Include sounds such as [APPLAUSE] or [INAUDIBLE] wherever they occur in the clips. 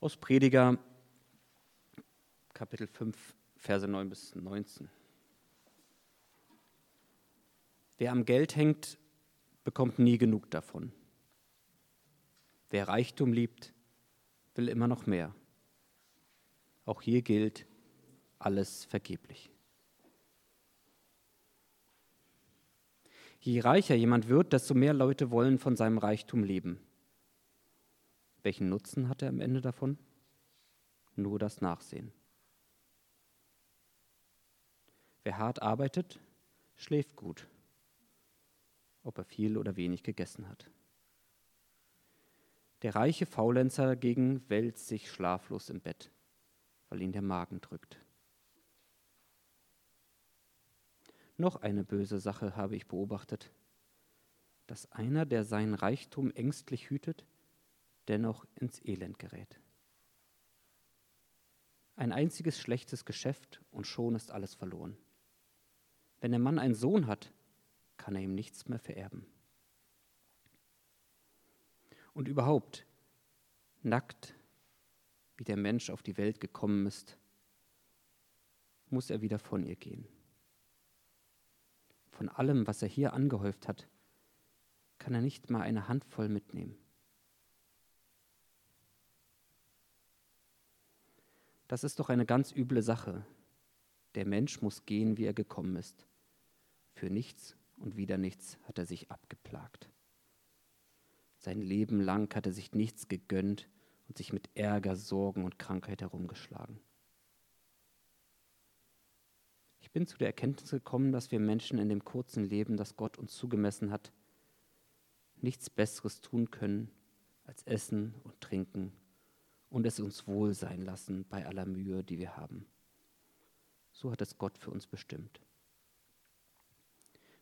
Aus Prediger Kapitel 5, Verse 9 bis 19. Wer am Geld hängt, bekommt nie genug davon. Wer Reichtum liebt, will immer noch mehr. Auch hier gilt, alles vergeblich. Je reicher jemand wird, desto mehr Leute wollen von seinem Reichtum leben. Welchen Nutzen hat er am Ende davon? Nur das Nachsehen. Wer hart arbeitet, schläft gut, ob er viel oder wenig gegessen hat. Der reiche Faulenzer dagegen wälzt sich schlaflos im Bett, weil ihn der Magen drückt. Noch eine böse Sache habe ich beobachtet, dass einer, der seinen Reichtum ängstlich hütet, dennoch ins Elend gerät. Ein einziges schlechtes Geschäft und schon ist alles verloren. Wenn der Mann einen Sohn hat, kann er ihm nichts mehr vererben. Und überhaupt, nackt, wie der Mensch auf die Welt gekommen ist, muss er wieder von ihr gehen. Von allem, was er hier angehäuft hat, kann er nicht mal eine Handvoll mitnehmen. Das ist doch eine ganz üble Sache. Der Mensch muss gehen, wie er gekommen ist. Für nichts und wieder nichts hat er sich abgeplagt. Sein Leben lang hat er sich nichts gegönnt und sich mit Ärger, Sorgen und Krankheit herumgeschlagen. Ich bin zu der Erkenntnis gekommen, dass wir Menschen in dem kurzen Leben, das Gott uns zugemessen hat, nichts Besseres tun können, als essen und trinken und es uns wohl sein lassen bei aller Mühe, die wir haben. So hat es Gott für uns bestimmt.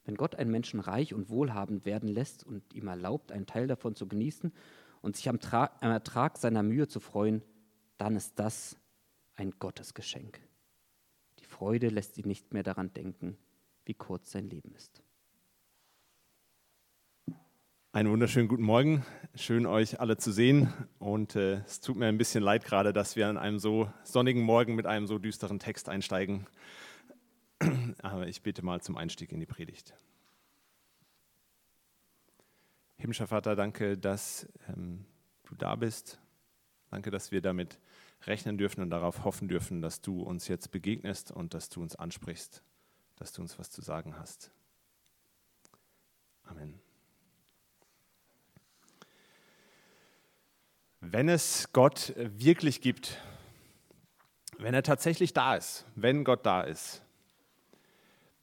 Wenn Gott einen Menschen reich und wohlhabend werden lässt und ihm erlaubt, einen Teil davon zu genießen und sich am, Tra am Ertrag seiner Mühe zu freuen, dann ist das ein Gottesgeschenk. Die Freude lässt ihn nicht mehr daran denken, wie kurz sein Leben ist. Einen wunderschönen guten Morgen. Schön, euch alle zu sehen. Und äh, es tut mir ein bisschen leid gerade, dass wir an einem so sonnigen Morgen mit einem so düsteren Text einsteigen. [CLEARS THROAT] Aber ich bete mal zum Einstieg in die Predigt. Himmlischer Vater, danke, dass ähm, du da bist. Danke, dass wir damit rechnen dürfen und darauf hoffen dürfen, dass du uns jetzt begegnest und dass du uns ansprichst, dass du uns was zu sagen hast. Amen. Wenn es Gott wirklich gibt, wenn er tatsächlich da ist, wenn Gott da ist,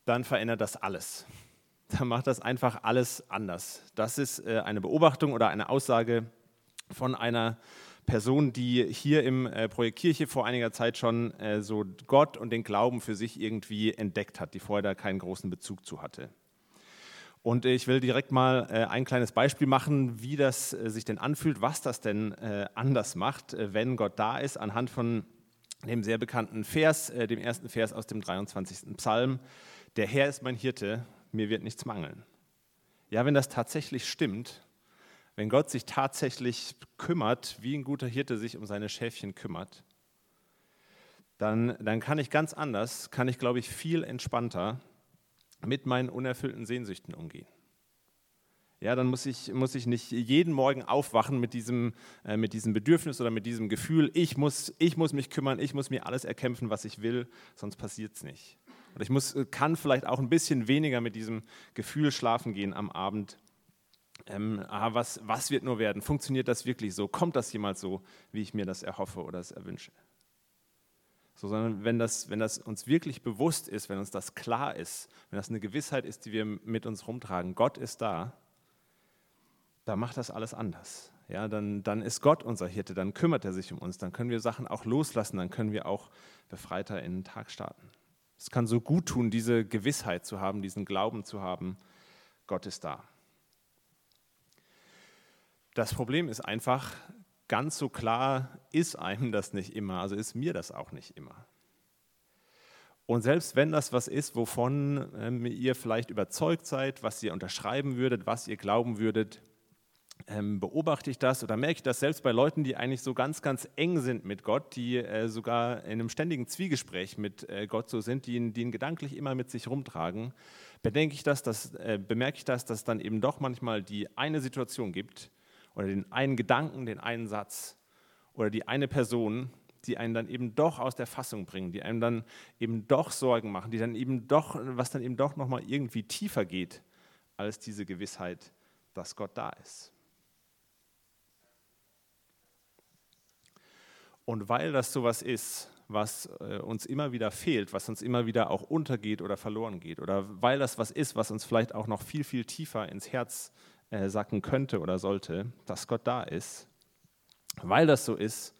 dann verändert das alles. Dann macht das einfach alles anders. Das ist äh, eine Beobachtung oder eine Aussage von einer Person, die hier im äh, Projekt Kirche vor einiger Zeit schon äh, so Gott und den Glauben für sich irgendwie entdeckt hat, die vorher da keinen großen Bezug zu hatte. Und ich will direkt mal ein kleines Beispiel machen, wie das sich denn anfühlt, was das denn anders macht, wenn Gott da ist, anhand von dem sehr bekannten Vers, dem ersten Vers aus dem 23. Psalm der Herr ist mein Hirte, mir wird nichts mangeln. Ja, wenn das tatsächlich stimmt, wenn Gott sich tatsächlich kümmert, wie ein guter Hirte sich um seine Schäfchen kümmert, dann, dann kann ich ganz anders, kann ich, glaube ich, viel entspannter mit meinen unerfüllten Sehnsüchten umgehen. Ja, dann muss ich, muss ich nicht jeden Morgen aufwachen mit diesem, äh, mit diesem Bedürfnis oder mit diesem Gefühl, ich muss, ich muss mich kümmern, ich muss mir alles erkämpfen, was ich will, sonst passiert es nicht. Und ich muss, äh, kann vielleicht auch ein bisschen weniger mit diesem Gefühl schlafen gehen am Abend. Ähm, aha, was, was wird nur werden? Funktioniert das wirklich so? Kommt das jemals so, wie ich mir das erhoffe oder es erwünsche? So, sondern wenn das, wenn das uns wirklich bewusst ist, wenn uns das klar ist, wenn das eine Gewissheit ist, die wir mit uns rumtragen, Gott ist da, dann macht das alles anders. Ja, dann, dann ist Gott unser Hirte, dann kümmert er sich um uns, dann können wir Sachen auch loslassen, dann können wir auch befreiter in den Tag starten. Es kann so gut tun, diese Gewissheit zu haben, diesen Glauben zu haben, Gott ist da. Das Problem ist einfach, ganz so klar ist einem das nicht immer, also ist mir das auch nicht immer. Und selbst wenn das was ist, wovon ähm, ihr vielleicht überzeugt seid, was ihr unterschreiben würdet, was ihr glauben würdet, ähm, beobachte ich das oder merke ich das selbst bei Leuten, die eigentlich so ganz, ganz eng sind mit Gott, die äh, sogar in einem ständigen Zwiegespräch mit äh, Gott so sind, die ihn, die ihn gedanklich immer mit sich rumtragen, bedenke ich das, dass, äh, bemerke ich das, dass dann eben doch manchmal die eine Situation gibt oder den einen Gedanken, den einen Satz oder die eine Person, die einen dann eben doch aus der Fassung bringen, die einem dann eben doch Sorgen machen, die dann eben doch, was dann eben doch nochmal irgendwie tiefer geht als diese Gewissheit, dass Gott da ist. Und weil das sowas ist, was äh, uns immer wieder fehlt, was uns immer wieder auch untergeht oder verloren geht, oder weil das was ist, was uns vielleicht auch noch viel, viel tiefer ins Herz äh, sacken könnte oder sollte, dass Gott da ist, weil das so ist,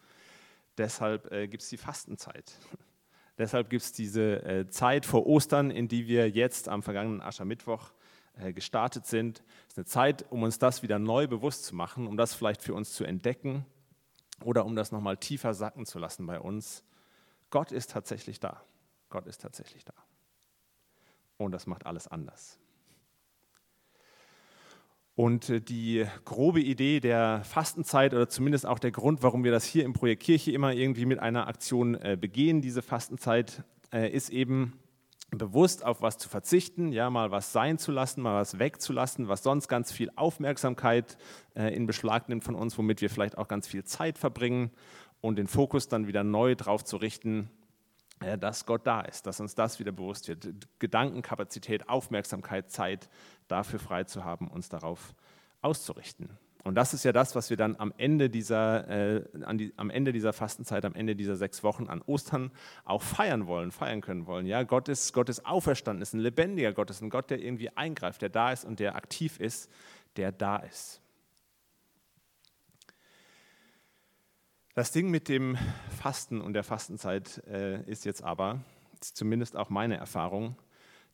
deshalb äh, gibt es die Fastenzeit. [LAUGHS] deshalb gibt es diese äh, Zeit vor Ostern, in die wir jetzt am vergangenen Aschermittwoch äh, gestartet sind. Es ist eine Zeit, um uns das wieder neu bewusst zu machen, um das vielleicht für uns zu entdecken oder um das nochmal tiefer sacken zu lassen bei uns. Gott ist tatsächlich da. Gott ist tatsächlich da. Und das macht alles anders. Und äh, die grobe Idee der Fastenzeit oder zumindest auch der Grund, warum wir das hier im Projekt Kirche immer irgendwie mit einer Aktion äh, begehen, diese Fastenzeit, äh, ist eben bewusst auf was zu verzichten, ja, mal was sein zu lassen, mal was wegzulassen, was sonst ganz viel Aufmerksamkeit in Beschlag nimmt von uns, womit wir vielleicht auch ganz viel Zeit verbringen und den Fokus dann wieder neu darauf zu richten, dass Gott da ist, dass uns das wieder bewusst wird. Gedankenkapazität, Aufmerksamkeit, Zeit dafür frei zu haben, uns darauf auszurichten. Und das ist ja das, was wir dann am Ende dieser, äh, die, am Ende dieser Fastenzeit, am Ende dieser sechs Wochen an Ostern auch feiern wollen, feiern können wollen. Ja, Gott ist, Gott ist auferstanden, ist ein lebendiger Gott, ist ein Gott, der irgendwie eingreift, der da ist und der aktiv ist, der da ist. Das Ding mit dem Fasten und der Fastenzeit äh, ist jetzt aber, ist zumindest auch meine Erfahrung,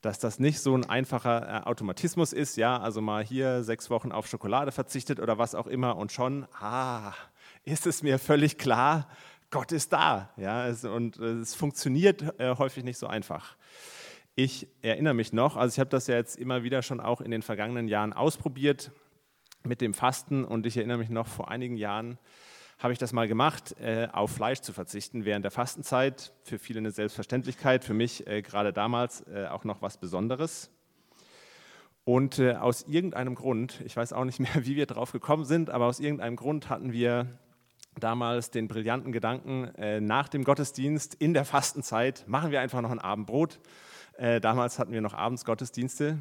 dass das nicht so ein einfacher äh, Automatismus ist, ja, also mal hier sechs Wochen auf Schokolade verzichtet oder was auch immer und schon, ah, ist es mir völlig klar, Gott ist da, ja, es, und äh, es funktioniert äh, häufig nicht so einfach. Ich erinnere mich noch, also ich habe das ja jetzt immer wieder schon auch in den vergangenen Jahren ausprobiert mit dem Fasten und ich erinnere mich noch vor einigen Jahren, habe ich das mal gemacht, äh, auf Fleisch zu verzichten während der Fastenzeit. Für viele eine Selbstverständlichkeit, für mich äh, gerade damals äh, auch noch was Besonderes. Und äh, aus irgendeinem Grund, ich weiß auch nicht mehr, [LAUGHS] wie wir drauf gekommen sind, aber aus irgendeinem Grund hatten wir damals den brillanten Gedanken, äh, nach dem Gottesdienst in der Fastenzeit machen wir einfach noch ein Abendbrot. Äh, damals hatten wir noch abends Gottesdienste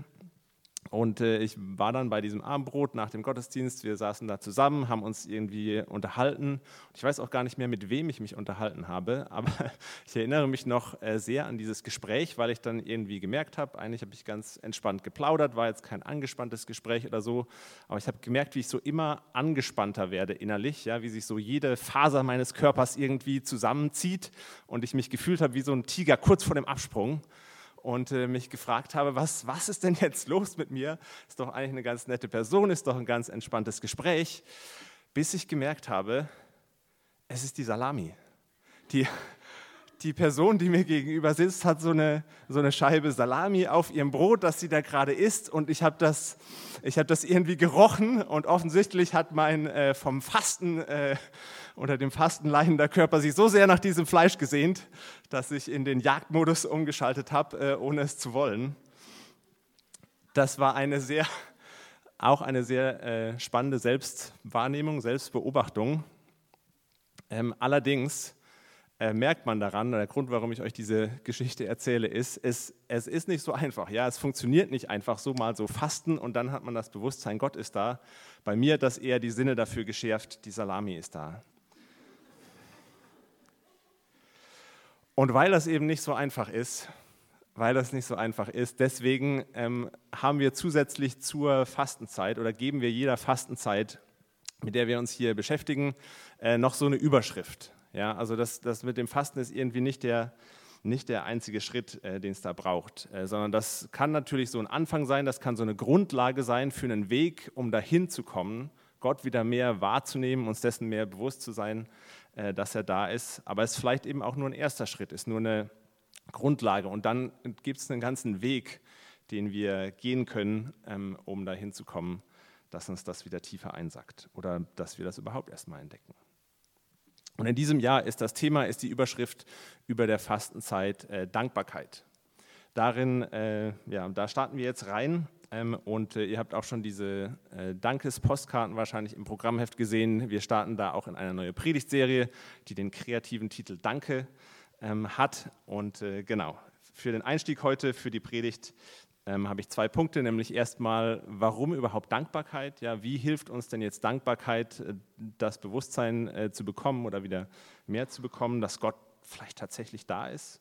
und äh, ich war dann bei diesem Abendbrot nach dem Gottesdienst. Wir saßen da zusammen, haben uns irgendwie unterhalten. Ich weiß auch gar nicht mehr, mit wem ich mich unterhalten habe, [LAUGHS] aber ich erinnere mich noch äh, sehr an dieses Gespräch, weil ich dann irgendwie gemerkt habe, eigentlich habe ich ganz entspannt geplaudert, war jetzt kein angespanntes Gespräch oder so, aber ich habe gemerkt, wie ich so immer angespannter werde innerlich, ja, wie sich so jede Faser meines Körpers irgendwie zusammenzieht und ich mich gefühlt habe wie so ein Tiger kurz vor dem Absprung und äh, mich gefragt habe, was, was ist denn jetzt los mit mir? Ist doch eigentlich eine ganz nette Person, ist doch ein ganz entspanntes Gespräch, bis ich gemerkt habe, es ist die Salami. Die, die Person, die mir gegenüber sitzt, hat so eine, so eine Scheibe Salami auf ihrem Brot, das sie da gerade isst. Und ich habe das, hab das irgendwie gerochen und offensichtlich hat mein äh, vom Fasten äh, unter dem Fasten leidender Körper sich so sehr nach diesem Fleisch gesehnt, dass ich in den Jagdmodus umgeschaltet habe, äh, ohne es zu wollen. Das war eine sehr, auch eine sehr äh, spannende Selbstwahrnehmung, Selbstbeobachtung. Ähm, allerdings äh, merkt man daran, der Grund, warum ich euch diese Geschichte erzähle, ist, es, es ist nicht so einfach. Ja, es funktioniert nicht einfach so mal so fasten und dann hat man das Bewusstsein, Gott ist da. Bei mir hat das eher die Sinne dafür geschärft, die Salami ist da. Und weil das eben nicht so einfach ist, weil das nicht so einfach ist, deswegen ähm, haben wir zusätzlich zur Fastenzeit oder geben wir jeder Fastenzeit, mit der wir uns hier beschäftigen, äh, noch so eine Überschrift. Ja, also das, das mit dem Fasten ist irgendwie nicht der, nicht der einzige Schritt, äh, den es da braucht, äh, sondern das kann natürlich so ein Anfang sein, das kann so eine Grundlage sein für einen Weg, um dahin zu kommen, Gott wieder mehr wahrzunehmen, uns dessen mehr bewusst zu sein, dass er da ist. Aber es vielleicht eben auch nur ein erster Schritt, ist nur eine Grundlage. Und dann gibt es einen ganzen Weg, den wir gehen können, ähm, um dahin zu kommen, dass uns das wieder tiefer einsackt oder dass wir das überhaupt erstmal entdecken. Und in diesem Jahr ist das Thema, ist die Überschrift über der Fastenzeit äh, Dankbarkeit. Darin, äh, ja, da starten wir jetzt rein ähm, und äh, ihr habt auch schon diese äh, Dankespostkarten wahrscheinlich im Programmheft gesehen. Wir starten da auch in eine neue Predigtserie, die den kreativen Titel Danke ähm, hat. Und äh, genau, für den Einstieg heute, für die Predigt, ähm, habe ich zwei Punkte, nämlich erstmal, warum überhaupt Dankbarkeit? Ja, wie hilft uns denn jetzt Dankbarkeit, äh, das Bewusstsein äh, zu bekommen oder wieder mehr zu bekommen, dass Gott vielleicht tatsächlich da ist?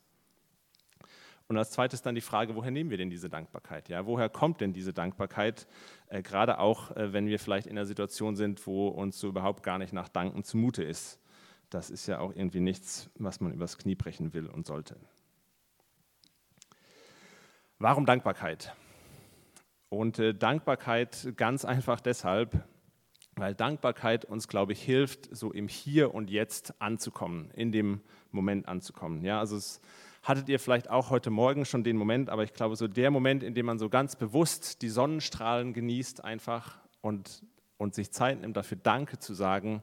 Und als zweites dann die Frage, woher nehmen wir denn diese Dankbarkeit? Ja, woher kommt denn diese Dankbarkeit? Äh, gerade auch, äh, wenn wir vielleicht in einer Situation sind, wo uns so überhaupt gar nicht nach Danken zumute ist. Das ist ja auch irgendwie nichts, was man übers Knie brechen will und sollte. Warum Dankbarkeit? Und äh, Dankbarkeit ganz einfach deshalb, weil Dankbarkeit uns, glaube ich, hilft, so im Hier und Jetzt anzukommen, in dem Moment anzukommen. Ja, also es hattet ihr vielleicht auch heute Morgen schon den Moment, aber ich glaube, so der Moment, in dem man so ganz bewusst die Sonnenstrahlen genießt einfach und, und sich Zeit nimmt, dafür Danke zu sagen,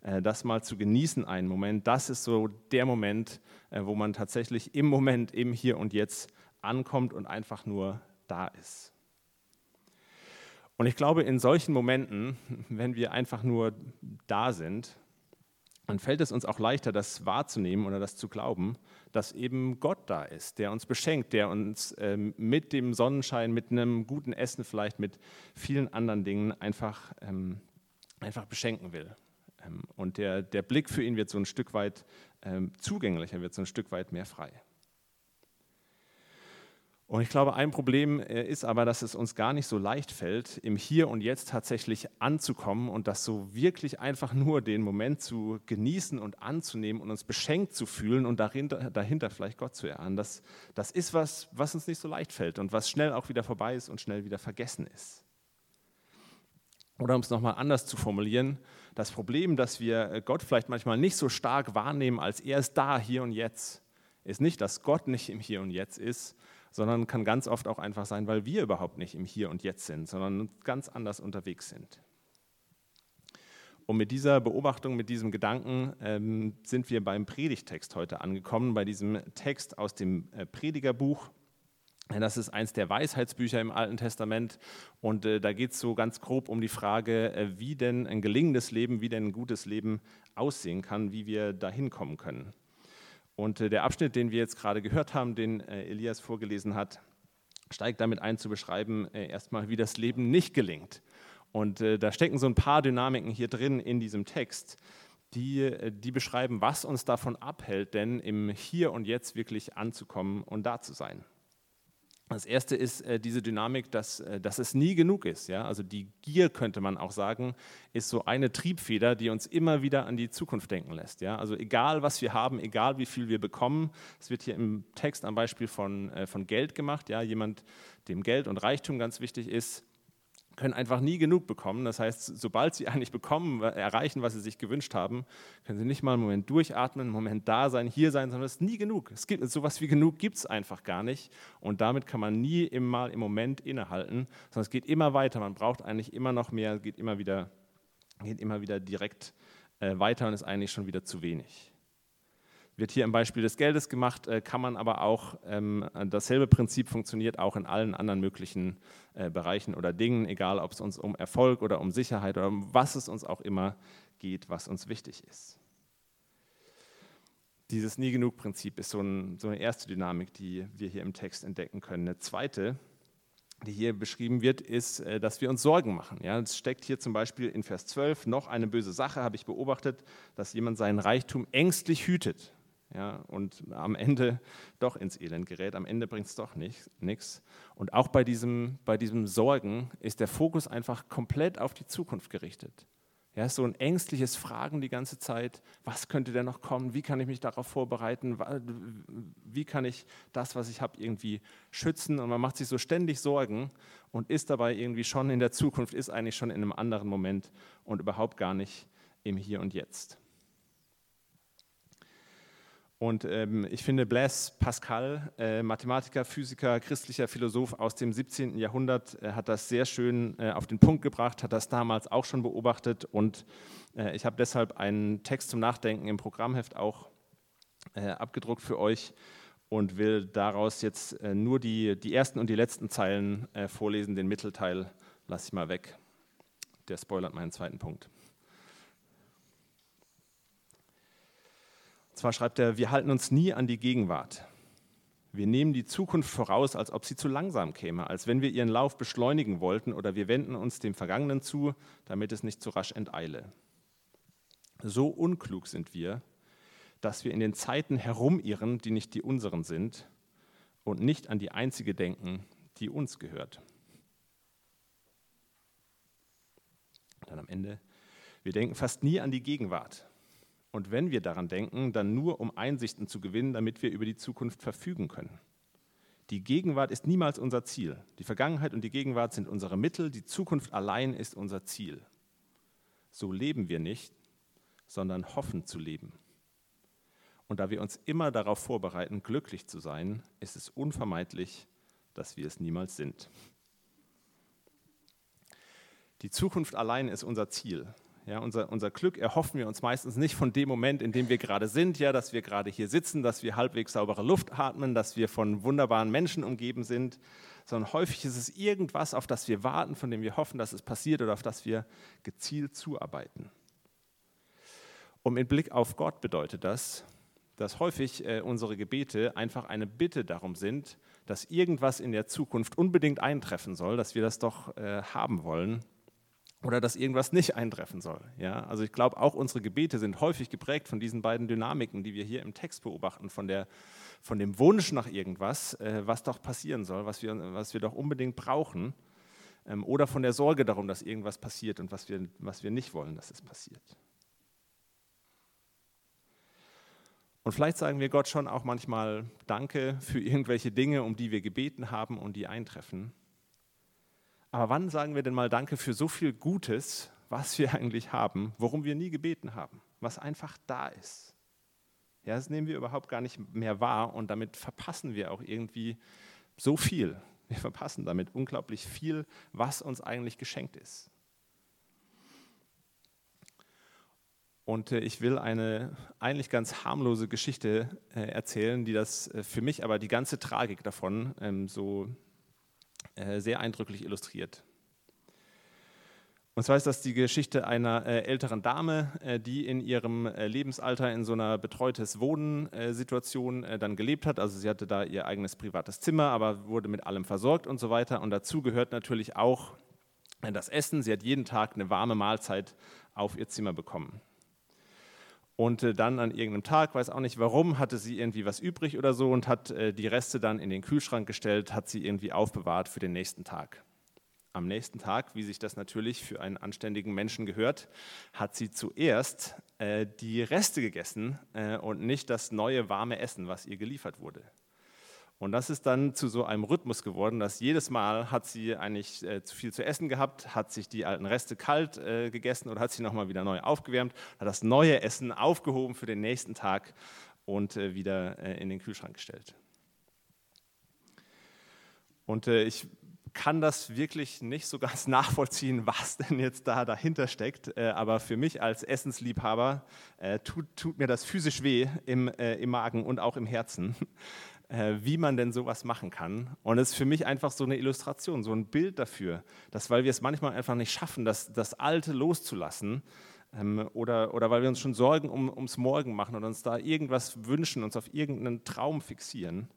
äh, das mal zu genießen, einen Moment, das ist so der Moment, äh, wo man tatsächlich im Moment, im Hier und Jetzt ankommt und einfach nur da ist. Und ich glaube, in solchen Momenten, [LAUGHS] wenn wir einfach nur da sind, dann fällt es uns auch leichter, das wahrzunehmen oder das zu glauben, dass eben Gott da ist, der uns beschenkt, der uns ähm, mit dem Sonnenschein, mit einem guten Essen vielleicht, mit vielen anderen Dingen einfach, ähm, einfach beschenken will. Ähm, und der, der Blick für ihn wird so ein Stück weit ähm, zugänglicher, wird so ein Stück weit mehr frei. Und ich glaube, ein Problem äh, ist aber, dass es uns gar nicht so leicht fällt, im Hier und Jetzt tatsächlich anzukommen und das so wirklich einfach nur den Moment zu genießen und anzunehmen und uns beschenkt zu fühlen und dahinter, dahinter vielleicht Gott zu erahnen. Das, das ist was, was uns nicht so leicht fällt und was schnell auch wieder vorbei ist und schnell wieder vergessen ist. Oder um es nochmal anders zu formulieren, das Problem, dass wir äh, Gott vielleicht manchmal nicht so stark wahrnehmen, als er ist da, hier und jetzt, ist nicht, dass Gott nicht im Hier und Jetzt ist, sondern kann ganz oft auch einfach sein, weil wir überhaupt nicht im Hier und Jetzt sind, sondern ganz anders unterwegs sind. Und mit dieser Beobachtung, mit diesem Gedanken ähm, sind wir beim Predigtext heute angekommen, bei diesem Text aus dem äh, Predigerbuch. Das ist eins der Weisheitsbücher im Alten Testament und äh, da geht es so ganz grob um die Frage, äh, wie denn ein gelingendes Leben, wie denn ein gutes Leben aussehen kann, wie wir dahin kommen können. Und äh, der Abschnitt, den wir jetzt gerade gehört haben, den äh, Elias vorgelesen hat, steigt damit ein zu beschreiben, äh, erstmal, wie das Leben nicht gelingt. Und da stecken so ein paar Dynamiken hier drin in diesem Text, die, die beschreiben, was uns davon abhält, denn im Hier und Jetzt wirklich anzukommen und da zu sein. Das erste ist äh, diese Dynamik, dass, äh, dass es nie genug ist. Ja? Also die Gier, könnte man auch sagen, ist so eine Triebfeder, die uns immer wieder an die Zukunft denken lässt. Ja? Also egal, was wir haben, egal, wie viel wir bekommen, es wird hier im Text am Beispiel von, äh, von Geld gemacht. Ja? Jemand, dem Geld und Reichtum ganz wichtig ist, können einfach nie genug bekommen. Das heißt, sobald sie [LAUGHS] eigentlich bekommen, erreichen, was sie sich gewünscht haben, können sie nicht mal einen Moment durchatmen, einen Moment da sein, hier sein, sondern es ist nie genug. Es gibt sowas wie genug gibt es einfach gar nicht. Und damit kann man nie mal im Moment innehalten, sondern es geht immer weiter. Man braucht eigentlich immer noch mehr, geht immer wieder, geht immer wieder direkt äh, weiter und ist eigentlich schon wieder zu wenig wird hier im Beispiel des Geldes gemacht, äh, kann man aber auch, ähm, dasselbe Prinzip funktioniert auch in allen anderen möglichen äh, Bereichen oder Dingen, egal ob es uns um Erfolg oder um Sicherheit oder um was es uns auch immer geht, was uns wichtig ist. Dieses Nie-Genug-Prinzip ist so, ein, so eine erste Dynamik, die wir hier im Text entdecken können. Eine zweite, die hier beschrieben wird, ist, äh, dass wir uns Sorgen machen. Ja, es steckt hier zum Beispiel in Vers 12 noch eine böse Sache, habe ich beobachtet, dass jemand seinen Reichtum ängstlich hütet ja, und am Ende doch ins Elend gerät, am Ende bringt es doch nichts. Und auch bei diesem, bei diesem Sorgen ist der Fokus einfach komplett auf die Zukunft gerichtet. Ja, so ein ängstliches Fragen die ganze Zeit, was könnte denn noch kommen, wie kann ich mich darauf vorbereiten, wie kann ich das, was ich habe, irgendwie schützen. Und man macht sich so ständig Sorgen und ist dabei irgendwie schon in der Zukunft, ist eigentlich schon in einem anderen Moment und überhaupt gar nicht im Hier und Jetzt. Und ähm, ich finde, Blaise Pascal, äh, Mathematiker, Physiker, christlicher Philosoph aus dem 17. Jahrhundert, äh, hat das sehr schön äh, auf den Punkt gebracht, hat das damals auch schon beobachtet. Und äh, ich habe deshalb einen Text zum Nachdenken im Programmheft auch äh, abgedruckt für euch und will daraus jetzt äh, nur die, die ersten und die letzten Zeilen vorlesen. Den Mittelteil lasse ich mal weg. Der spoilert meinen zweiten Punkt. Zwar schreibt er, wir halten uns nie an die Gegenwart. Wir nehmen die Zukunft voraus, als ob sie zu langsam käme, als wenn wir ihren Lauf beschleunigen wollten oder wir wenden uns dem Vergangenen zu, damit es nicht zu rasch enteile. So unklug sind wir, dass wir in den Zeiten herumirren, die nicht die unseren sind und nicht an die einzige denken, die uns gehört. Dann am Ende, wir denken fast nie an die Gegenwart. Und wenn wir daran denken, dann nur um Einsichten zu gewinnen, damit wir über die Zukunft verfügen können. Die Gegenwart ist niemals unser Ziel. Die Vergangenheit und die Gegenwart sind unsere Mittel, die Zukunft allein ist unser Ziel. So leben wir nicht, sondern hoffen zu leben. Und da wir uns immer darauf vorbereiten, glücklich zu sein, ist es unvermeidlich, dass wir es niemals sind. Die Zukunft allein ist unser Ziel. Ja, unser, unser Glück erhoffen wir uns meistens nicht von dem Moment, in dem wir gerade sind, ja, dass wir gerade hier sitzen, dass wir halbwegs saubere Luft atmen, dass wir von wunderbaren Menschen umgeben sind, sondern häufig ist es irgendwas, auf das wir warten, von dem wir hoffen, dass es passiert oder auf das wir gezielt zuarbeiten. Und mit Blick auf Gott bedeutet das, dass häufig äh, unsere Gebete einfach eine Bitte darum sind, dass irgendwas in der Zukunft unbedingt eintreffen soll, dass wir das doch äh, haben wollen oder dass irgendwas nicht eintreffen soll. Ja? Also ich glaube, auch unsere Gebete sind häufig geprägt von diesen beiden Dynamiken, die wir hier im Text beobachten, von, der, von dem Wunsch nach irgendwas, äh, was doch passieren soll, was wir, was wir doch unbedingt brauchen, ähm, oder von der Sorge darum, dass irgendwas passiert und was wir, was wir nicht wollen, dass es passiert. Und vielleicht sagen wir Gott schon auch manchmal Danke für irgendwelche Dinge, um die wir gebeten haben und die eintreffen. Aber wann sagen wir denn mal Danke für so viel Gutes, was wir eigentlich haben, worum wir nie gebeten haben, was einfach da ist? Ja, das nehmen wir überhaupt gar nicht mehr wahr und damit verpassen wir auch irgendwie so viel. Wir verpassen damit unglaublich viel, was uns eigentlich geschenkt ist. Und äh, ich will eine eigentlich ganz harmlose Geschichte äh, erzählen, die das äh, für mich aber die ganze Tragik davon ähm, so äh, sehr eindrücklich illustriert. Und zwar ist das die Geschichte einer äh, älteren Dame, äh, die in ihrem Lebensalter in so einer betreutes Wohnen-Situation dann gelebt hat. Also sie hatte da ihr eigenes privates Zimmer, aber wurde mit allem versorgt und so weiter. Und dazu gehört natürlich auch das Essen. Sie hat jeden Tag eine warme Mahlzeit auf ihr Zimmer bekommen. Und äh, dann an irgendeinem Tag, weiß auch nicht warum, hatte sie irgendwie was übrig oder so und hat äh, die Reste dann in den Kühlschrank gestellt, hat sie irgendwie aufbewahrt für den nächsten Tag. Am nächsten Tag, wie sich das natürlich für einen anständigen Menschen gehört, hat sie zuerst äh, die Reste gegessen und nicht das neue warme Essen, was ihr geliefert wurde. Und das ist dann zu so einem Rhythmus geworden, dass jedes Mal hat sie eigentlich äh, zu viel zu essen gehabt, hat sich die alten Reste kalt äh, gegessen oder hat sie nochmal wieder neu aufgewärmt, hat das neue Essen aufgehoben für den nächsten Tag und äh, wieder äh, in den Kühlschrank gestellt. Und äh, ich kann das wirklich nicht so [LAUGHS] ganz nachvollziehen, was denn jetzt da dahinter steckt. Äh, aber für mich als Essensliebhaber tut, tut, mir das physisch weh im, im Magen und auch im Herzen. Äh, wie man denn sowas machen kann. Und es ist für mich einfach so eine Illustration, so ein Bild dafür, dass weil wir es manchmal einfach nicht schaffen, das, das Alte loszulassen, ähm, oder, oder weil wir uns schon Sorgen um, ums Morgen machen und uns da irgendwas wünschen, uns auf irgendeinen Traum fixieren,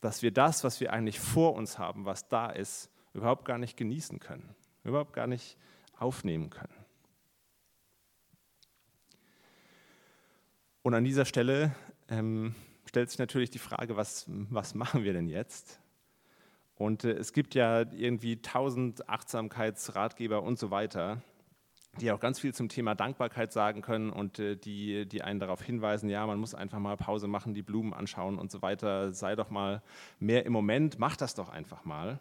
dass wir das, was wir eigentlich vor uns haben, was da ist, überhaupt gar nicht genießen können, überhaupt gar nicht aufnehmen können. Und an dieser Stelle ähm, stellt sich natürlich die Frage, was, was machen wir denn jetzt? Und äh, es gibt ja irgendwie tausend Achtsamkeitsratgeber und so weiter, die auch ganz viel zum Thema Dankbarkeit sagen können und äh, die, die einen darauf hinweisen, ja, man muss einfach mal Pause machen, die Blumen anschauen und so weiter, sei doch mal mehr im Moment, mach das doch einfach mal.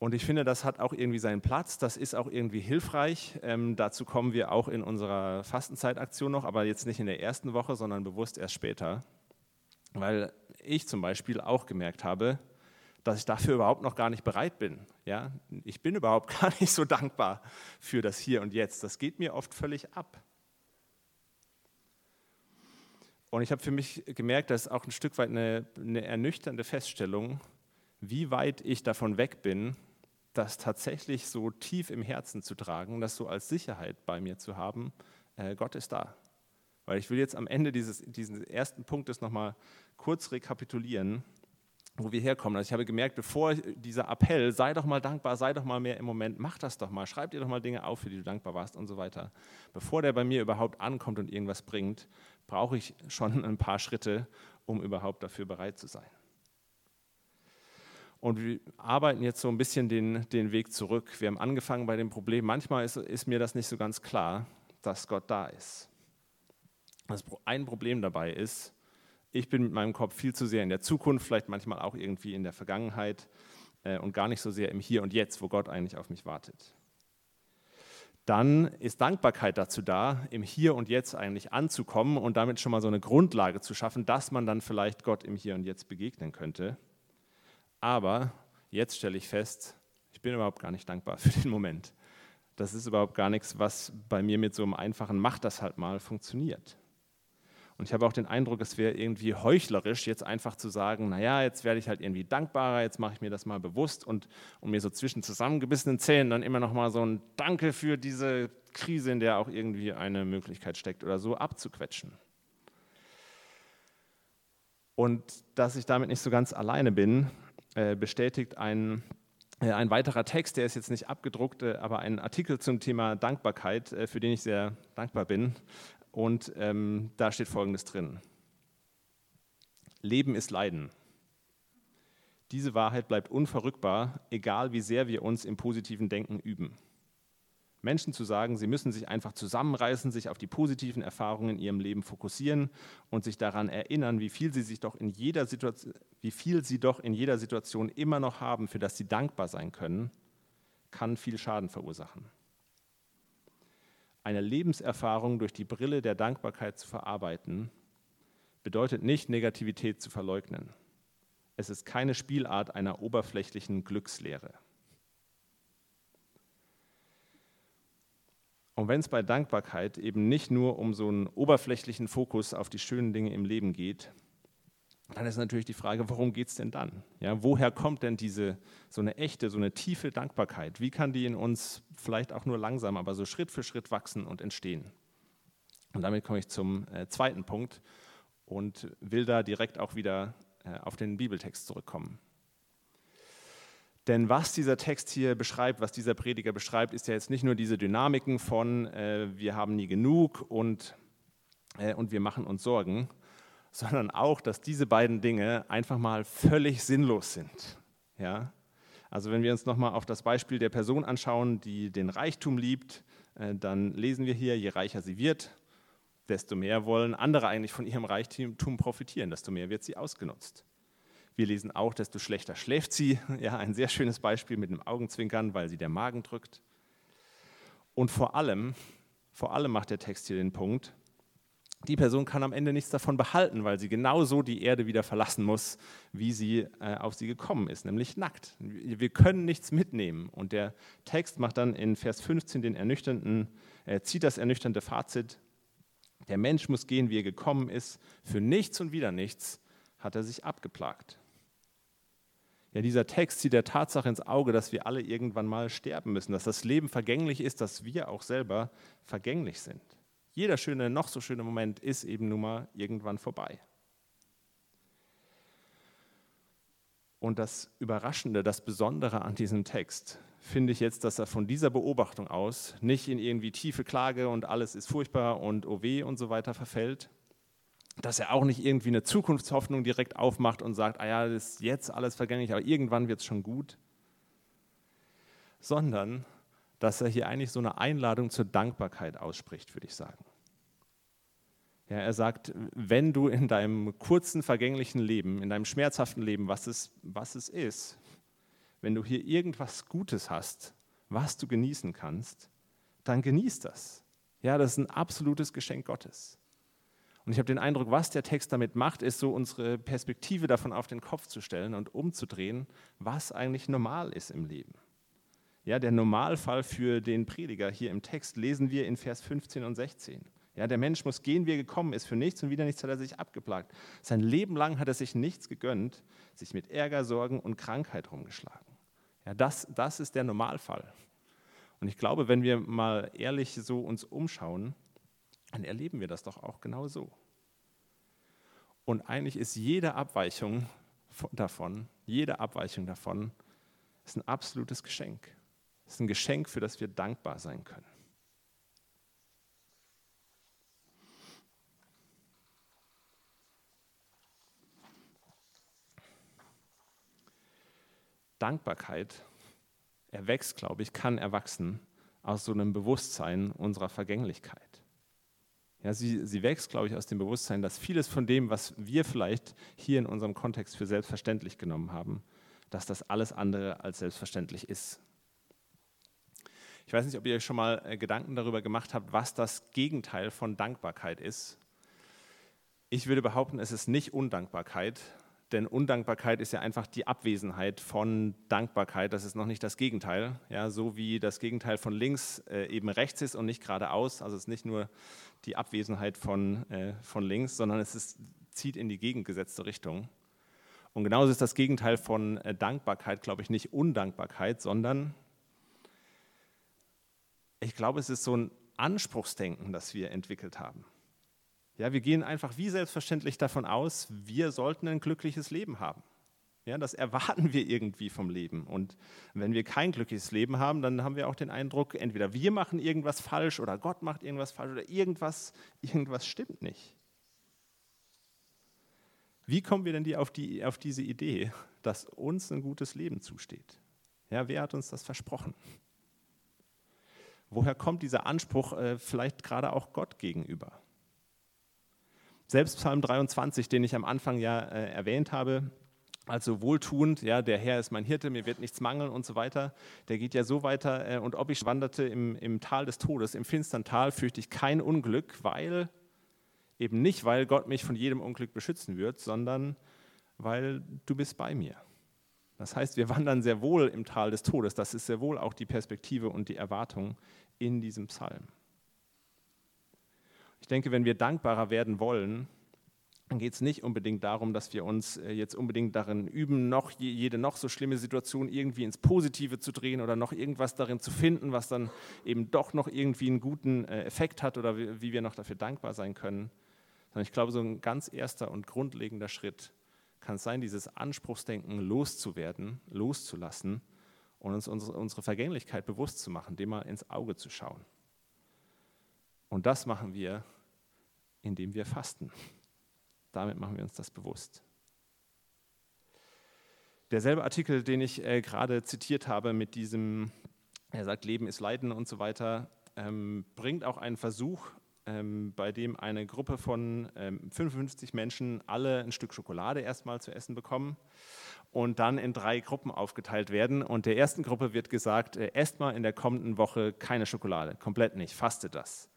Und ich finde, das hat auch irgendwie seinen Platz, das ist auch irgendwie hilfreich. Ähm, dazu kommen wir auch in unserer Fastenzeitaktion noch, aber jetzt nicht in der ersten Woche, sondern bewusst erst später. Weil ich zum Beispiel auch gemerkt habe, dass ich dafür überhaupt noch gar nicht bereit bin. Ja? Ich bin überhaupt [LAUGHS] gar nicht so dankbar für das Hier und Jetzt. Das geht mir oft völlig ab. Und ich habe für mich gemerkt, das ist auch ein Stück weit eine, eine ernüchternde Feststellung, wie weit ich davon weg bin, das tatsächlich so tief im Herzen zu tragen, das so als Sicherheit bei mir zu haben, äh, Gott ist da. Weil ich will jetzt am Ende dieses, diesen ersten Punktes nochmal kurz rekapitulieren, wo wir herkommen. Also ich habe gemerkt, bevor dieser Appell, sei doch mal dankbar, sei doch mal mehr im Moment, mach das doch mal, schreib dir doch mal Dinge auf, für die du dankbar warst und so weiter. Bevor der bei mir überhaupt ankommt und irgendwas bringt, brauche ich schon ein paar Schritte, um überhaupt dafür bereit zu sein. Und wir arbeiten jetzt so ein bisschen den, den Weg zurück. Wir haben angefangen bei dem Problem. Manchmal ist, ist mir das nicht so ganz klar, dass Gott da ist. Das ein Problem dabei ist, ich bin mit meinem Kopf viel zu sehr in der Zukunft, vielleicht manchmal auch irgendwie in der Vergangenheit äh, und gar nicht so sehr im Hier und Jetzt, wo Gott eigentlich auf mich wartet. Dann ist Dankbarkeit dazu da, im Hier und Jetzt eigentlich anzukommen und damit schon mal so eine Grundlage zu schaffen, dass man dann vielleicht Gott im Hier und Jetzt begegnen könnte. Aber jetzt stelle ich fest, ich bin überhaupt gar nicht dankbar für den Moment. Das ist überhaupt gar nichts, was bei mir mit so einem einfachen Mach das halt mal funktioniert. Und ich habe auch den Eindruck, es wäre irgendwie heuchlerisch, jetzt einfach zu sagen, naja, jetzt werde ich halt irgendwie dankbarer, jetzt mache ich mir das mal bewusst und, und mir so zwischen zusammengebissenen Zähnen dann immer noch mal so ein Danke für diese Krise, in der auch irgendwie eine Möglichkeit steckt oder so abzuquetschen. Und dass ich damit nicht so ganz alleine bin, bestätigt ein, äh, ein weiterer Text, der ist jetzt nicht abgedruckt, äh, aber ein Artikel zum Thema Dankbarkeit, für den ich sehr dankbar bin. Und ähm, da steht Folgendes drin. Leben ist Leiden. Diese Wahrheit bleibt unverrückbar, egal wie sehr wir uns im positiven Denken üben. Menschen zu sagen, sie müssen sich einfach zusammenreißen, sich auf die positiven Erfahrungen in ihrem Leben fokussieren und sich daran erinnern, wie viel sie sich doch in jeder Situation, wie viel sie doch in jeder Situation immer noch haben, für das sie dankbar sein können, kann viel Schaden verursachen. Eine Lebenserfahrung durch die Brille der Dankbarkeit zu verarbeiten, bedeutet nicht, Negativität zu verleugnen. Es ist keine Spielart einer oberflächlichen Glückslehre. Und wenn es bei Dankbarkeit eben nicht nur um so einen oberflächlichen Fokus auf die schönen Dinge im Leben geht, dann ist natürlich die Frage, worum geht es denn dann? Ja, woher kommt denn diese so eine echte, so eine tiefe Dankbarkeit? Wie kann die in uns vielleicht auch nur langsam, aber so Schritt für Schritt wachsen und entstehen? Und damit komme ich zum äh, zweiten Punkt und will da direkt auch wieder äh, auf den Bibeltext zurückkommen. Denn was dieser Text hier beschreibt, was dieser Prediger beschreibt, ist ja jetzt nicht nur diese Dynamiken von äh, wir haben nie genug und, äh, und wir machen uns Sorgen, sondern auch, dass diese beiden Dinge einfach mal völlig sinnlos sind. Ja? Also wenn wir uns nochmal auf das Beispiel der Person anschauen, die den Reichtum liebt, äh, dann lesen wir hier, je reicher sie wird, desto mehr wollen andere eigentlich von ihrem Reichtum profitieren, desto mehr wird sie ausgenutzt. Wir lesen auch, desto schlechter schläft sie. [LAUGHS] Ja, ein sehr schönes Beispiel mit einem Augenzwinkern, weil sie der Magen drückt. Und vor allem, vor allem macht der Text hier den Punkt, die Person kann am Ende nichts davon behalten, weil sie genauso die Erde wieder verlassen muss, wie sie äh, auf sie gekommen ist, nämlich nackt. Wir können nichts mitnehmen. Und der Text macht dann in Vers 15 den ernüchternden, äh, zieht das ernüchternde Fazit. Der Mensch muss gehen, wie er gekommen ist. Für nichts und wieder nichts hat er sich abgeplagt. Ja, dieser Text zieht der Tatsache ins Auge, dass wir alle irgendwann mal sterben müssen, dass das Leben vergänglich ist, dass wir auch selber vergänglich sind. Jeder schöne, noch so schöne Moment ist eben nun mal irgendwann vorbei. Und das Überraschende, das Besondere an diesem Text finde ich jetzt, dass er von dieser Beobachtung aus nicht in irgendwie tiefe Klage und alles ist furchtbar und oh weh und so weiter verfällt, dass er auch nicht irgendwie eine Zukunftshoffnung direkt aufmacht und sagt, ah ja, das ist jetzt alles vergänglich, aber irgendwann wird es schon gut, sondern dass er hier eigentlich so eine Einladung zur Dankbarkeit ausspricht, würde ich sagen. Ja, er sagt, wenn du in deinem kurzen, vergänglichen Leben, in deinem schmerzhaften Leben, was es, was es ist, wenn du hier irgendwas Gutes hast, was du genießen kannst, dann genieß das. Ja, das ist ein absolutes Geschenk Gottes. Und ich habe den Eindruck, was der Text damit macht, ist so unsere Perspektive davon auf den Kopf zu stellen und umzudrehen, was eigentlich normal ist im Leben. Ja, der Normalfall für den Prediger hier im Text lesen wir in Vers 15 und 16. Ja, der Mensch muss gehen, wie er gekommen ist. Für nichts und wieder nichts hat er sich abgeplagt. Sein Leben lang hat er sich nichts gegönnt, sich mit Ärger, Sorgen und Krankheit rumgeschlagen. Ja, das, das ist der Normalfall. Und ich glaube, wenn wir mal ehrlich so uns umschauen, dann erleben wir das doch auch genau so. Und eigentlich ist jede Abweichung davon, jede Abweichung davon, ist ein absolutes Geschenk. Es ist ein Geschenk, für das wir dankbar sein können. Dankbarkeit erwächst, glaube ich, kann erwachsen aus so einem Bewusstsein unserer Vergänglichkeit. Ja, sie, sie wächst, glaube ich, aus dem Bewusstsein, dass vieles von dem, was wir vielleicht hier in unserem Kontext für selbstverständlich genommen haben, dass das alles andere als selbstverständlich ist. Ich weiß nicht, ob ihr euch schon mal äh, Gedanken darüber gemacht habt, was das Gegenteil von Dankbarkeit ist. Ich würde behaupten, es ist nicht Undankbarkeit, denn Undankbarkeit ist ja einfach die Abwesenheit von Dankbarkeit. Das ist noch nicht das Gegenteil. Ja, so wie das Gegenteil von links äh, eben rechts ist und nicht geradeaus. Also es ist nicht nur die Abwesenheit von, äh, von links, sondern es ist, zieht in die gegengesetzte Richtung. Und genauso ist das Gegenteil von äh, Dankbarkeit, glaube ich, nicht Undankbarkeit, sondern ich glaube, es ist so ein Anspruchsdenken, das wir entwickelt haben. Ja, wir gehen einfach wie selbstverständlich davon aus, wir sollten ein glückliches Leben haben. Ja, das erwarten wir irgendwie vom Leben. Und wenn wir kein glückliches Leben haben, dann haben wir auch den Eindruck, entweder wir machen irgendwas falsch oder Gott macht irgendwas falsch oder irgendwas, irgendwas stimmt nicht. Wie kommen wir denn die auf, die, auf diese Idee, dass uns ein gutes Leben zusteht? Ja, wer hat uns das versprochen? Woher kommt dieser Anspruch äh, vielleicht gerade auch Gott gegenüber? Selbst Psalm 23, den ich am Anfang ja äh, erwähnt habe, also wohltuend, ja, der Herr ist mein Hirte, mir wird nichts mangeln und so weiter, der geht ja so weiter, äh, und ob ich wanderte im, im Tal des Todes, im finstern Tal, fürchte ich kein Unglück, weil, eben nicht, weil Gott mich von jedem Unglück beschützen wird, sondern weil du bist bei mir. Das heißt, wir wandern sehr wohl im Tal des Todes. Das ist sehr wohl auch die Perspektive und die Erwartung in diesem Psalm. Ich denke, wenn wir dankbarer werden wollen, dann geht es nicht unbedingt darum, dass wir uns äh, jetzt unbedingt darin üben, noch jede noch so schlimme Situation irgendwie ins Positive zu drehen oder noch irgendwas darin zu finden, was dann eben doch noch irgendwie einen guten äh, Effekt hat oder wie wir noch dafür dankbar sein können. Sondern ich glaube, so ein ganz erster und grundlegender Schritt kann es sein, dieses Anspruchsdenken loszuwerden, loszulassen und uns unsere Vergänglichkeit bewusst zu machen, dem mal ins Auge zu schauen. Und das machen wir, indem wir fasten. Damit machen wir uns das bewusst. Derselbe Artikel, den ich äh, gerade zitiert habe mit diesem, er sagt, Leben ist Leiden und so weiter, ähm, bringt auch einen Versuch, ähm, bei dem eine Gruppe von ähm, 55 Menschen alle ein Stück Schokolade erstmal zu essen bekommen und dann in drei Gruppen aufgeteilt werden. Und der ersten Gruppe wird gesagt, äh, esst mal in der kommenden Woche keine Schokolade, komplett nicht, fastet das.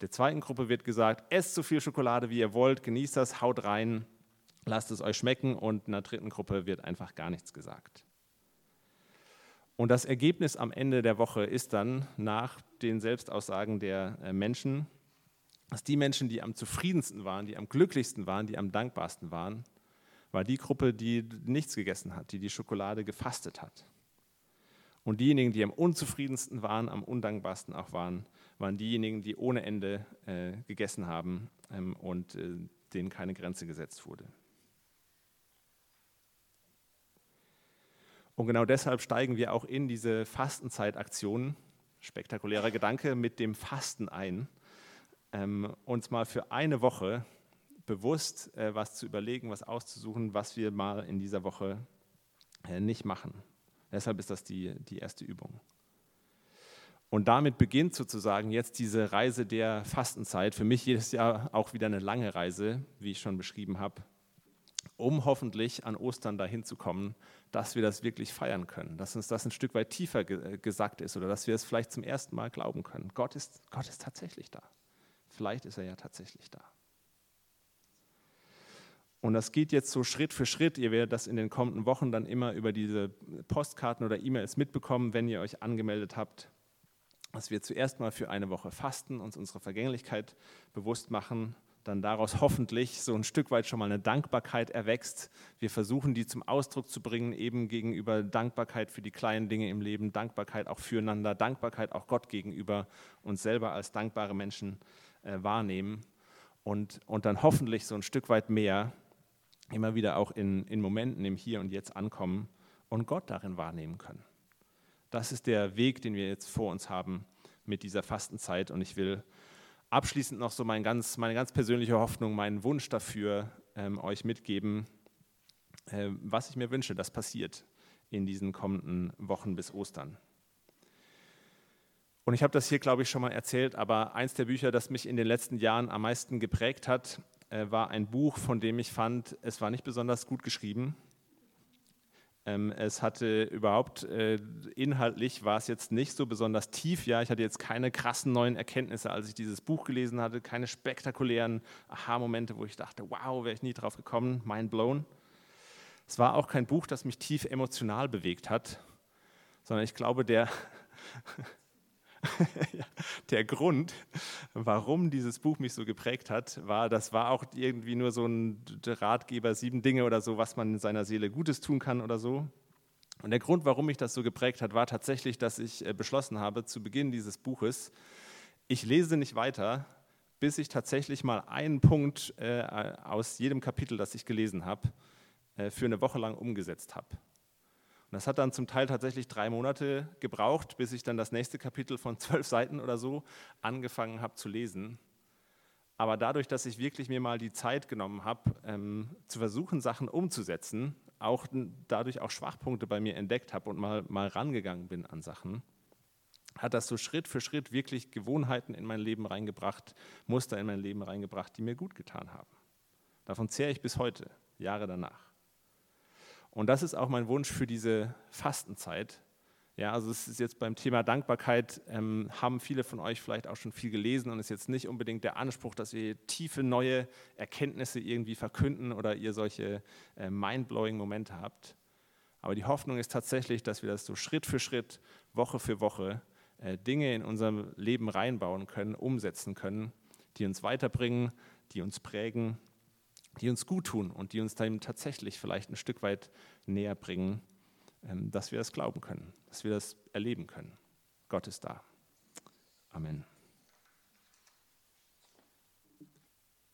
Der zweiten Gruppe wird gesagt, esst so viel Schokolade, wie ihr wollt, genießt das, haut rein, lasst es euch schmecken. Und in der dritten Gruppe wird einfach gar nichts gesagt. Und das Ergebnis am Ende der Woche ist dann nach den Selbstaussagen der äh, Menschen, dass die Menschen, die am zufriedensten waren, die am glücklichsten waren, die am dankbarsten waren, war die Gruppe, die nichts gegessen hat, die die Schokolade gefastet hat. Und diejenigen, die am unzufriedensten waren, am undankbarsten auch waren, waren diejenigen, die ohne Ende äh, gegessen haben ähm, und äh, denen keine Grenze gesetzt wurde. Und genau deshalb steigen wir auch in diese Fastenzeitaktion, spektakulärer Gedanke, mit dem Fasten ein, ähm, uns mal für eine Woche bewusst äh, was zu überlegen, was auszusuchen, was wir mal in dieser Woche äh, nicht machen. Deshalb ist das die, die erste Übung. Und damit beginnt sozusagen jetzt diese Reise der Fastenzeit. Für mich jedes Jahr auch wieder eine lange Reise, wie ich schon beschrieben habe. um hoffentlich an Ostern dahin zu kommen, dass wir das wirklich feiern können, dass uns das ein Stück weit tiefer ge äh, gesagt ist oder dass wir es vielleicht zum ersten Mal glauben können. Gott ist, Gott ist tatsächlich da. Vielleicht ist er ja tatsächlich da. Und das geht jetzt so Schritt für Schritt. Ihr werdet das in den kommenden Wochen dann immer über diese Postkarten oder E-Mails mitbekommen, wenn ihr euch angemeldet habt, dass wir zuerst mal für eine Woche fasten, uns unsere Vergänglichkeit bewusst machen, dann daraus hoffentlich so ein Stück weit schon mal eine Dankbarkeit erwächst. Wir versuchen, die zum Ausdruck zu bringen, eben gegenüber Dankbarkeit für die kleinen Dinge im Leben, Dankbarkeit auch füreinander, Dankbarkeit auch Gott gegenüber, uns selber als dankbare Menschen äh, wahrnehmen und, und dann hoffentlich so ein Stück weit mehr immer wieder auch in, in Momenten im Hier und Jetzt ankommen und Gott darin wahrnehmen können. Das ist der Weg, den wir jetzt vor uns haben mit dieser Fastenzeit. Und ich will abschließend noch so mein ganz, meine ganz persönliche Hoffnung, meinen Wunsch dafür ähm, euch mitgeben, äh, was ich mir wünsche, das passiert in diesen kommenden Wochen bis Ostern. Und ich habe das hier, glaube ich, schon mal erzählt, aber eins der Bücher, das mich in den letzten Jahren am meisten geprägt hat, äh, war ein Buch, von dem ich fand, es war nicht besonders gut geschrieben. Ähm, es hatte überhaupt, äh, inhaltlich war es jetzt nicht so besonders tief. Ja, ich hatte jetzt keine krassen neuen Erkenntnisse, als ich dieses Buch gelesen hatte, keine spektakulären Aha-Momente, wo ich dachte, wow, wäre ich nie drauf gekommen, mind blown. Es war auch kein Buch, das mich tief emotional bewegt hat, sondern ich glaube, der, [LAUGHS] [LAUGHS] der Grund, warum dieses Buch mich so geprägt hat, war, das war auch irgendwie nur so ein Ratgeber, sieben Dinge oder so, was man in seiner Seele Gutes tun kann oder so. Und der Grund, warum mich das so geprägt hat, war tatsächlich, dass ich äh, beschlossen habe, zu Beginn dieses Buches, ich lese nicht weiter, bis ich tatsächlich mal einen Punkt äh, aus jedem Kapitel, das ich gelesen habe, äh, für eine Woche lang umgesetzt habe. Und das hat dann zum Teil tatsächlich drei Monate gebraucht, bis ich dann das nächste Kapitel von [LAUGHS] zwölf Seiten oder so angefangen habe zu lesen. Aber dadurch, dass ich wirklich mir mal die Zeit genommen habe, ähm, zu versuchen, Sachen umzusetzen, auch dadurch auch Schwachpunkte bei mir entdeckt habe und mal, mal rangegangen bin an Sachen, hat das so Schritt für Schritt wirklich Gewohnheiten in mein Leben reingebracht, Muster in mein Leben reingebracht, die mir gut getan haben. Davon zehre ich bis heute, Jahre danach. Und das ist auch mein Wunsch für diese Fastenzeit. Ja, also es ist jetzt beim Thema Dankbarkeit, ähm, haben viele von euch vielleicht auch schon viel gelesen und es ist jetzt nicht unbedingt der Anspruch, dass wir tiefe neue Erkenntnisse irgendwie verkünden oder ihr solche äh, mind-blowing Momente habt. Aber die Hoffnung ist tatsächlich, dass wir das so Schritt für Schritt, Woche für Woche äh, Dinge in unserem Leben reinbauen können, umsetzen können, die uns weiterbringen, die uns prägen die uns gut tun und die uns dann tatsächlich vielleicht ein Stück weit näher bringen, ähm, dass wir das glauben können, dass wir das erleben können. Gott ist da. Amen.